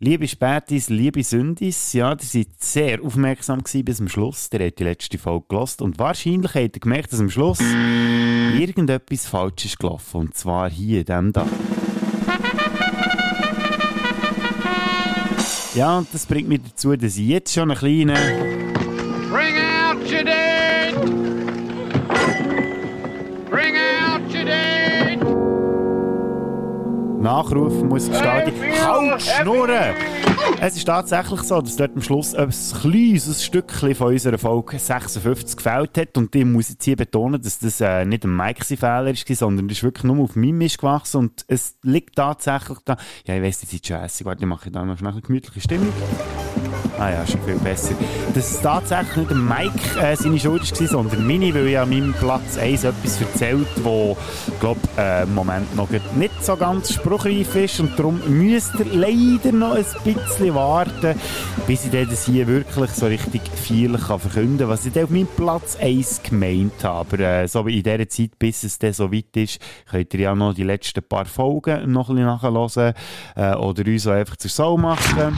Liebe Spätis, liebe Sündis, ja, ihr seid sehr aufmerksam bis zum Schluss. Ihr habt die letzte Folge gelost und wahrscheinlich habt ihr gemerkt, dass am Schluss irgendetwas falsch ist gelaufen. Und zwar hier diesem da. Ja, und das bringt mich dazu, dass ich jetzt schon einen kleinen... Bring out your dead! Nachrufen muss gestalten. Halt, schnurren! Es ist tatsächlich so, dass dort am Schluss ein kleines Stückchen von unserer Folge 56 gefällt hat. Und ich muss jetzt hier betonen, dass das äh, nicht ein Mike-Fehler war, sondern das ist wirklich nur auf meinem Mist gewachsen. Und es liegt tatsächlich da. Ja, ich weiss, die sind schon hässlich. Warte, ich mache da noch schnell eine gemütliche Stimmung. Ah ja, schon viel besser. Dass es tatsächlich nicht Mike äh, seine Schuld war, sondern meine, weil ich an meinem Platz 1 etwas erzählt, wo, glaube äh, im Moment noch nicht so ganz spruchreif ist und darum müsst ihr leider noch ein bisschen warten, bis ich das hier wirklich so richtig viel kann verkünden kann, was ich dann auf meinem Platz 1 gemeint habe. Aber äh, so in dieser Zeit, bis es dann so weit ist, könnt ihr ja noch die letzten paar Folgen noch ein bisschen nachhören äh, oder uns auch einfach zur Sau machen.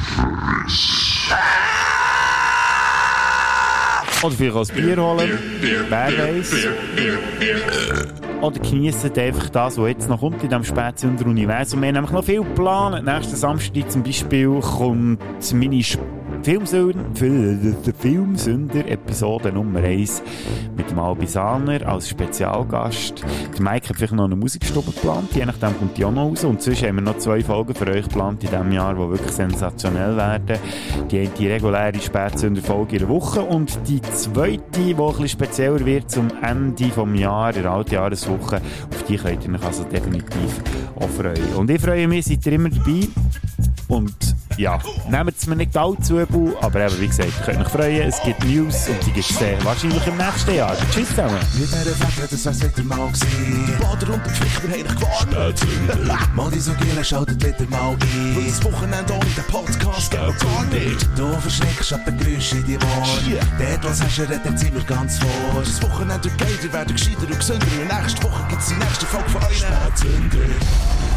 Oder vielleicht auch ein Bier holen. Wer weiß. Oder geniessen einfach das, was jetzt noch kommt in diesem Spätsünder-Universum. Wir haben nämlich noch viel geplant. Nächsten Samstag zum Beispiel kommt meine Filmsünder, Filmsünder Episode Nummer 1 mit dem Albisaner als Spezialgast. Der Mike hat vielleicht noch eine Musikstube geplant, je nachdem kommt die auch noch raus. Und sonst haben wir noch zwei Folgen für euch geplant in diesem Jahr, die wirklich sensationell werden. Die die reguläre Spätsünder-Folge in der Woche und die zweite, die ein bisschen spezieller wird zum Ende des Jahres, der Altjahreswoche. Auf die könnt ihr euch also definitiv auch freuen. Und ich freue mich, seid ihr immer dabei. Und ja, nehmt es mir nicht allzu übel, aber eben, wie gesagt, ihr könnt euch freuen, es gibt News und die gibt es äh, wahrscheinlich im nächsten Jahr. Tschüss zusammen. Mit dieser Fette, das wär's wieder mal gewesen. Die Bader und die Pflichter haben dich gewarnt. Mal die so Giele schaltet wieder mal ein. Weil das Wochenende ohne den Podcast geht gar nicht. Du verschreckst ab den Geräuschen in die Ohren. Dort, was hast du redet, sind wir ganz vor. Das Wochenende geht, ihr werdet gescheiter und gesünder. Und nächste Woche gibt's die nächste Folge von euch. Spätzünder.